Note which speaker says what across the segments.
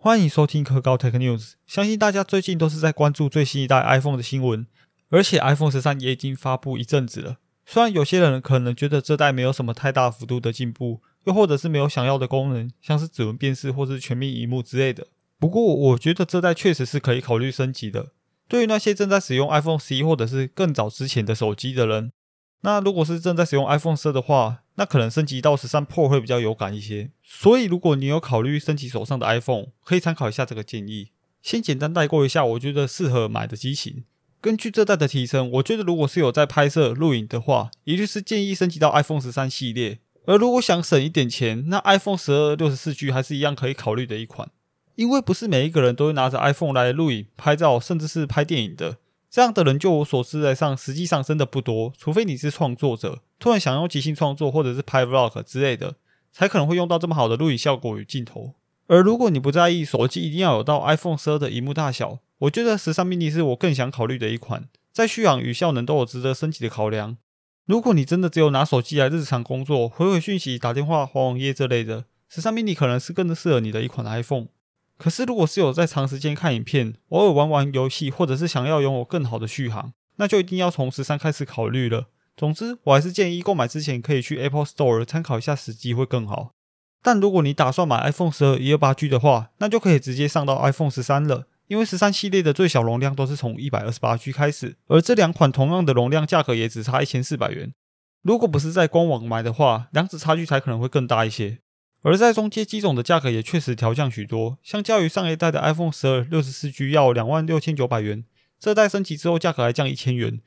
Speaker 1: 欢迎收听科高 Tech News。相信大家最近都是在关注最新一代 iPhone 的新闻，而且 iPhone 十三也已经发布一阵子了。虽然有些人可能觉得这代没有什么太大幅度的进步，又或者是没有想要的功能，像是指纹辨识或是全面荧幕之类的。不过，我觉得这代确实是可以考虑升级的。对于那些正在使用 iPhone 十一或者是更早之前的手机的人，那如果是正在使用 iPhone 十二的话，那可能升级到十三 Pro 会比较有感一些。所以，如果你有考虑升级手上的 iPhone，可以参考一下这个建议。先简单带过一下，我觉得适合买的机型。根据这代的提升，我觉得如果是有在拍摄录影的话，也就是建议升级到 iPhone 十三系列。而如果想省一点钱，那 iPhone 十二六十四 G 还是一样可以考虑的一款。因为不是每一个人都会拿着 iPhone 来录影、拍照，甚至是拍电影的。这样的人，就我所知来上，实际上真的不多。除非你是创作者，突然想用即兴创作，或者是拍 Vlog 之类的，才可能会用到这么好的录影效果与镜头。而如果你不在意手机一定要有到 iPhone 十二的荧幕大小，我觉得十三 mini 是我更想考虑的一款，在续航与效能都有值得升级的考量。如果你真的只有拿手机来日常工作、回回讯息、打电话、滑网页这类的，十三 mini 可能是更适合你的一款 iPhone。可是，如果是有在长时间看影片、偶尔玩玩游戏，或者是想要拥有更好的续航，那就一定要从十三开始考虑了。总之，我还是建议购买之前可以去 Apple Store 参考一下时机会更好。但如果你打算买 iPhone 十二一二八 G 的话，那就可以直接上到 iPhone 十三了，因为十三系列的最小容量都是从一百二十八 G 开始，而这两款同样的容量，价格也只差一千四百元。如果不是在官网买的话，两者差距才可能会更大一些。而在中阶机种的价格也确实调降许多，相较于上一代的 iPhone 十二六十四 G 要两万六千九百元，这代升级之后价格还降一千元。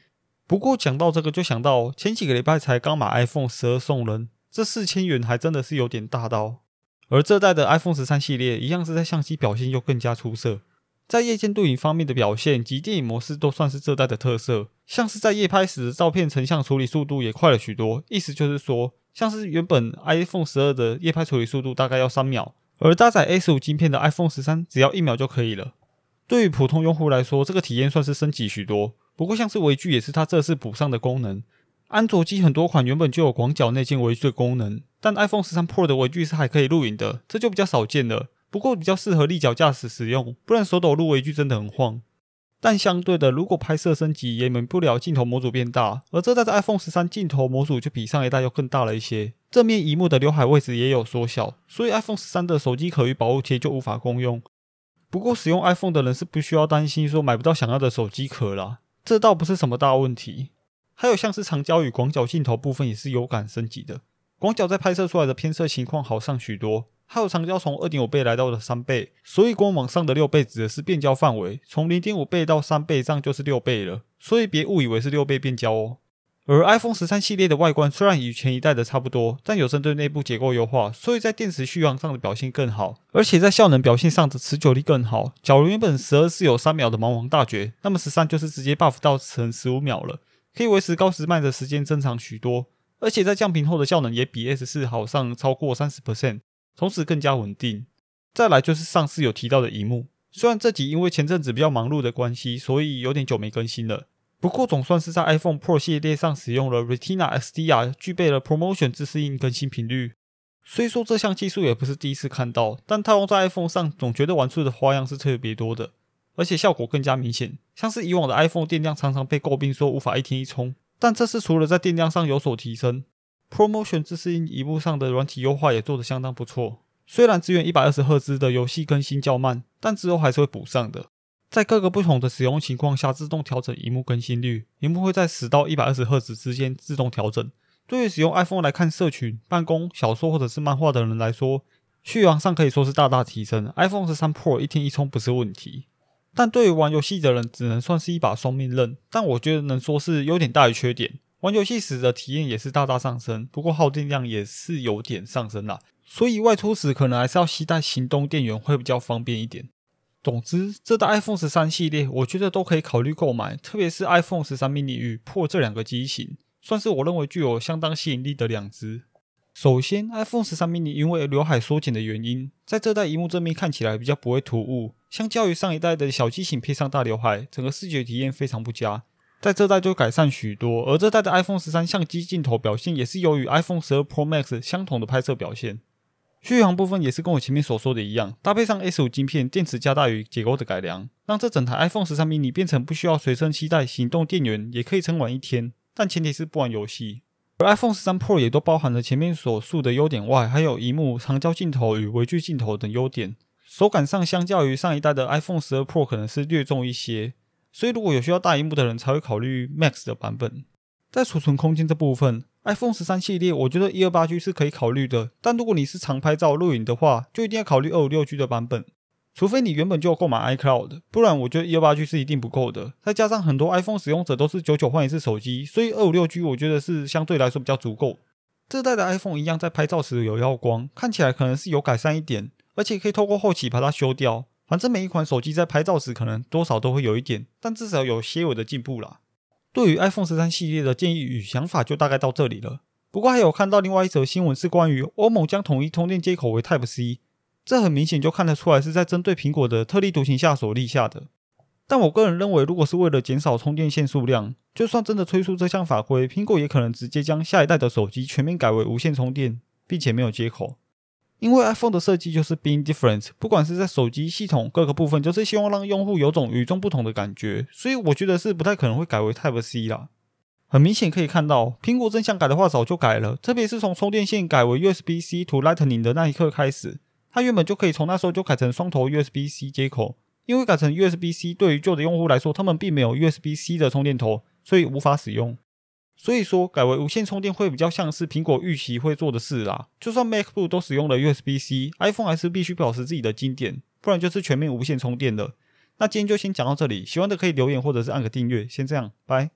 Speaker 1: 不过讲到这个，就想到前几个礼拜才刚买 iPhone 十二送人，这四千元还真的是有点大刀。而这代的 iPhone 十三系列一样是在相机表现又更加出色，在夜间对影方面的表现及电影模式都算是这代的特色，像是在夜拍时照片成像处理速度也快了许多，意思就是说。像是原本 iPhone 十二的夜拍处理速度大概要三秒，而搭载 S 五芯片的 iPhone 十三只要一秒就可以了。对于普通用户来说，这个体验算是升级许多。不过像是微距也是它这次补上的功能。安卓机很多款原本就有广角内建微距功能，但 iPhone 十三 Pro 的微距是还可以录影的，这就比较少见了。不过比较适合立脚驾驶使用，不然手抖录微距真的很晃。但相对的，如果拍摄升级也免不了镜头模组变大，而这代的 iPhone 十三镜头模组就比上一代要更大了一些，正面荧幕的刘海位置也有缩小，所以 iPhone 十三的手机壳与保护贴就无法共用。不过使用 iPhone 的人是不需要担心说买不到想要的手机壳啦，这倒不是什么大问题。还有像是长焦与广角镜头部分也是有感升级的，广角在拍摄出来的偏色情况好上许多。还有长焦从二点五倍来到了三倍，所以官网上的六倍指的是变焦范围，从零点五倍到三倍，这样就是六倍了。所以别误以为是六倍变焦哦。而 iPhone 十三系列的外观虽然与前一代的差不多，但有针对内部结构优化，所以在电池续航上的表现更好，而且在效能表现上的持久力更好。假如原本十二是有三秒的芒王大绝，那么十三就是直接 buff 到成十五秒了，可以维持高时慢的时间增长许多，而且在降频后的效能也比 S 四好上超过三十 percent。同时更加稳定。再来就是上次有提到的荧幕，虽然这集因为前阵子比较忙碌的关系，所以有点久没更新了。不过总算是在 iPhone Pro 系列上使用了 Retina XDR，具备了 Promotion 自适应更新频率。虽说这项技术也不是第一次看到，但套用在 iPhone 上，总觉得玩出的花样是特别多的，而且效果更加明显。像是以往的 iPhone 电量常常被诟病说无法一天一充，但这次除了在电量上有所提升。Promotion 自适应荧幕上的软体优化也做得相当不错，虽然支援一百二十赫兹的游戏更新较慢，但之后还是会补上的。在各个不同的使用情况下，自动调整荧幕更新率，荧幕会在十到一百二十赫兹之间自动调整。对于使用 iPhone 来看社群、办公、小说或者是漫画的人来说，续航上可以说是大大提升。iPhone 十三 Pro 一天一充不是问题，但对于玩游戏的人，只能算是一把双面刃。但我觉得能说是优点大于缺点。玩游戏时的体验也是大大上升，不过耗电量也是有点上升啦，所以外出时可能还是要携带行动电源会比较方便一点。总之，这代 iPhone 十三系列我觉得都可以考虑购买，特别是 iPhone 十三 mini 与 Pro 这两个机型，算是我认为具有相当吸引力的两只。首先，iPhone 十三 mini 因为刘海缩减的原因，在这代荧幕正面看起来比较不会突兀，相较于上一代的小机型配上大刘海，整个视觉体验非常不佳。在这代就改善许多，而这代的 iPhone 十三相机镜头表现也是由于 iPhone 十二 Pro Max 相同的拍摄表现。续航部分也是跟我前面所说的一样，搭配上 S 五晶片，电池加大与结构的改良，让这整台 iPhone 十三 mini 变成不需要随身携带行动电源也可以撑完一天。但前提是不玩游戏。而 iPhone 十三 Pro 也都包含了前面所述的优点外，还有荧幕、长焦镜头与微距镜头等优点。手感上相较于上一代的 iPhone 十二 Pro 可能是略重一些，所以如果有需要大荧幕的人才会考虑 Max 的版本。在储存空间这部分，iPhone 十三系列我觉得一二八 G 是可以考虑的，但如果你是常拍照录影的话，就一定要考虑二五六 G 的版本。除非你原本就购买 iCloud，不然我觉得一二八 G 是一定不够的。再加上很多 iPhone 使用者都是九九换一次手机，所以二五六 G 我觉得是相对来说比较足够。这代的 iPhone 一样在拍照时有耀光，看起来可能是有改善一点，而且可以透过后期把它修掉。反正每一款手机在拍照时可能多少都会有一点，但至少有些微的进步啦。对于 iPhone 十三系列的建议与想法就大概到这里了。不过还有看到另外一则新闻是关于欧盟将统一充电接口为 Type C，这很明显就看得出来是在针对苹果的特立独行下所立下的。但我个人认为，如果是为了减少充电线数量，就算真的推出这项法规，苹果也可能直接将下一代的手机全面改为无线充电，并且没有接口。因为 iPhone 的设计就是 being different，不管是在手机系统各个部分，就是希望让用户有种与众不同的感觉，所以我觉得是不太可能会改为 Type C 啦。很明显可以看到，苹果真想改的话早就改了，特别是从充电线改为 USB-C to Lightning 的那一刻开始，它原本就可以从那时候就改成双头 USB-C 接口，因为改成 USB-C 对于旧的用户来说，他们并没有 USB-C 的充电头，所以无法使用。所以说，改为无线充电会比较像是苹果预期会做的事啦。就算 MacBook 都使用了 USB-C，iPhone 还是必须保持自己的经典，不然就是全面无线充电了。那今天就先讲到这里，喜欢的可以留言或者是按个订阅，先这样，拜。